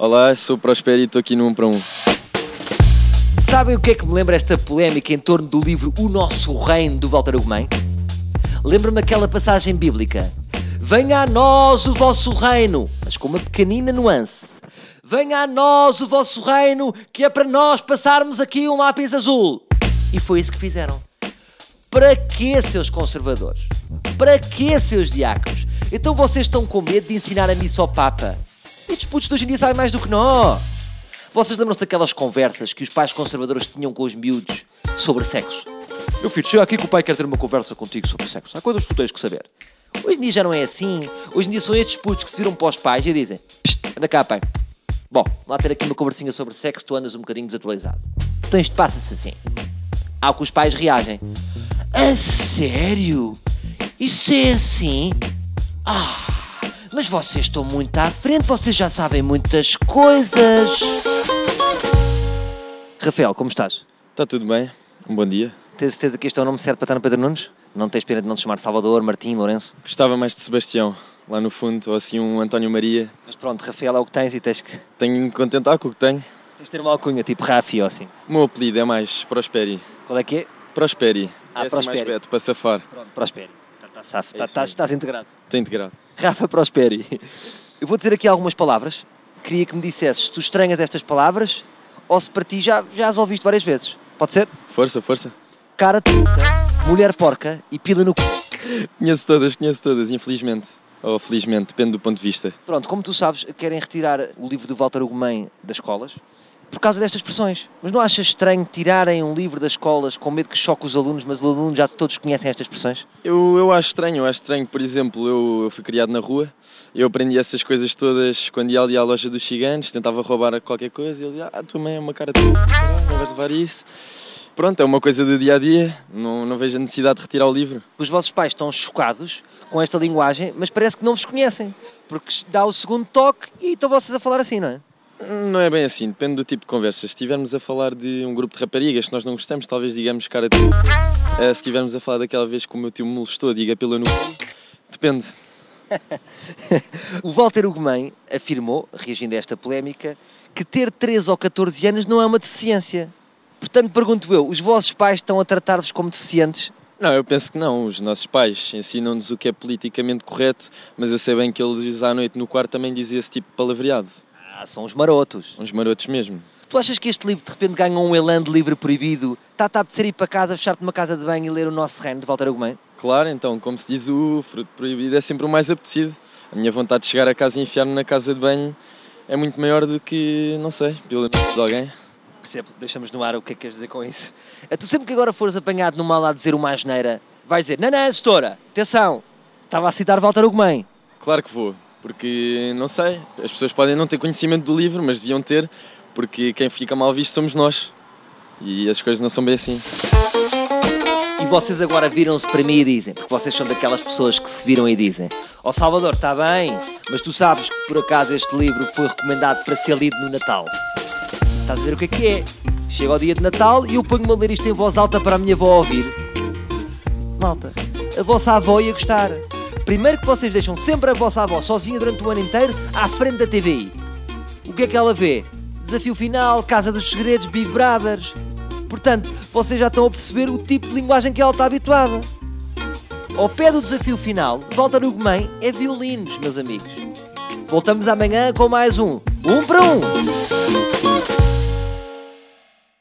Olá, sou o Prospero e estou aqui no 1 para 1. Sabem o que é que me lembra esta polémica em torno do livro O Nosso Reino do Walter Ugumem? Lembra-me aquela passagem bíblica. Venha a nós o vosso reino, mas com uma pequenina nuance. Venha a nós o vosso reino, que é para nós passarmos aqui um lápis azul. E foi isso que fizeram. Para que, seus conservadores? Para que, seus diáconos? Então vocês estão com medo de ensinar a missa ao Papa? Estes putos de hoje em dia sabem mais do que nós. Vocês lembram-se daquelas conversas que os pais conservadores tinham com os miúdos sobre sexo? Meu filho, chega aqui que o pai quer ter uma conversa contigo sobre sexo. Há coisas que tu tens que saber. Hoje em dia já não é assim. Hoje em dia são estes putos que se viram para os pais e dizem: Psst, anda cá, pai. Bom, lá ter aqui uma conversinha sobre sexo, tu andas um bocadinho desatualizado. Então isto passa-se assim. Ao que os pais reagem: A sério? Isso é assim? Ah, mas vocês estão muito à frente, vocês já sabem muitas coisas. Rafael, como estás? Está tudo bem? Um bom dia. Tens certeza que este é o nome certo para estar no Pedro Nunes? Não tens pena de não te chamar Salvador, Martim, Lourenço? Gostava mais de Sebastião, lá no fundo, ou assim um António Maria. Mas pronto, Rafael é o que tens e tens que, Tenho de me contentar com o que tenho. tens de ter uma alcunha, tipo Rafi ou assim. O meu apelido é mais Prosperi. Qual é que é? Prosperi. Ah, Essa é mais Prosperi. Beto, para safar. Pronto, Prosperi. Está tá safo, É tá, tá- estás integrado. Estou integrado. Rafa Prosperi. Eu vou dizer aqui algumas palavras. Queria que me dissesses se tu estranhas estas palavras ou se para ti já, já as ouviste várias vezes. Pode ser? Força, força. Cara de puta, mulher porca e pila no c... Conheço todas, conheço todas, infelizmente. Ou felizmente, depende do ponto de vista. Pronto, como tu sabes, querem retirar o livro do Walter Ugumem das escolas por causa destas expressões. Mas não achas estranho tirarem um livro das escolas com medo que choque os alunos, mas os alunos já todos conhecem estas expressões? Eu, eu acho estranho, eu acho estranho. Por exemplo, eu, eu fui criado na rua, eu aprendi essas coisas todas quando ia ali à loja dos gigantes, tentava roubar qualquer coisa e ele ah, a tua mãe é uma cara de não vais levar isso. Pronto, é uma coisa do dia a dia, não, não vejo a necessidade de retirar o livro. Os vossos pais estão chocados com esta linguagem, mas parece que não vos conhecem. Porque dá o segundo toque e estão vocês a falar assim, não é? Não é bem assim, depende do tipo de conversa. Se estivermos a falar de um grupo de raparigas que nós não gostamos, talvez digamos cara de puta. Eh, Se estivermos a falar daquela vez que o meu tio me molestou, diga pela no. Depende. O Walter Ugumem afirmou, reagindo a esta polémica, que ter 13 ou 14 anos não é uma deficiência. Portanto, pergunto eu, os vossos pais estão a tratar-vos como deficientes? Não, eu penso que não. Os nossos pais ensinam-nos o que é politicamente correto, mas eu sei bem que eles à noite no quarto também diziam esse tipo de palavreado. Ah, são os marotos. Uns marotos mesmo. Tu achas que este livro de repente ganha um elan de livro proibido? Está-te a apetecer ir para casa, fechar-te numa casa de banho e ler o nosso reino de Walter Ugumem? Claro, então, como se diz, o fruto proibido é sempre o mais apetecido. A minha vontade de chegar a casa e enfiar-me na casa de banho é muito maior do que, não sei, pela mente de alguém. Percebe? Deixamos no ar o que é que queres dizer com isso. É tu sempre que agora fores apanhado no mal a dizer uma asneira, vais dizer, não, não, setora, atenção, estava a citar Walter Ugumem. Claro que vou, porque, não sei, as pessoas podem não ter conhecimento do livro, mas deviam ter, porque quem fica mal visto somos nós. E as coisas não são bem assim. E vocês agora viram-se para mim e dizem, porque vocês são daquelas pessoas que se viram e dizem: Ó Salvador, está bem, mas tu sabes que por acaso este livro foi recomendado para ser lido no Natal. Estás a ver o que é que é? Chega ao dia de Natal e eu ponho-me a ler isto em voz alta para a minha avó ouvir. Malta, a vossa avó ia gostar. Primeiro que vocês deixam sempre a vossa avó sozinha durante o ano inteiro à frente da TVI. O que é que ela vê? Desafio final, Casa dos Segredos, Big Brothers. Portanto, vocês já estão a perceber o tipo de linguagem que ela está habituada. Ao pé do desafio final, volta no Gomem é violinos, meus amigos. Voltamos amanhã com mais um. Um para um!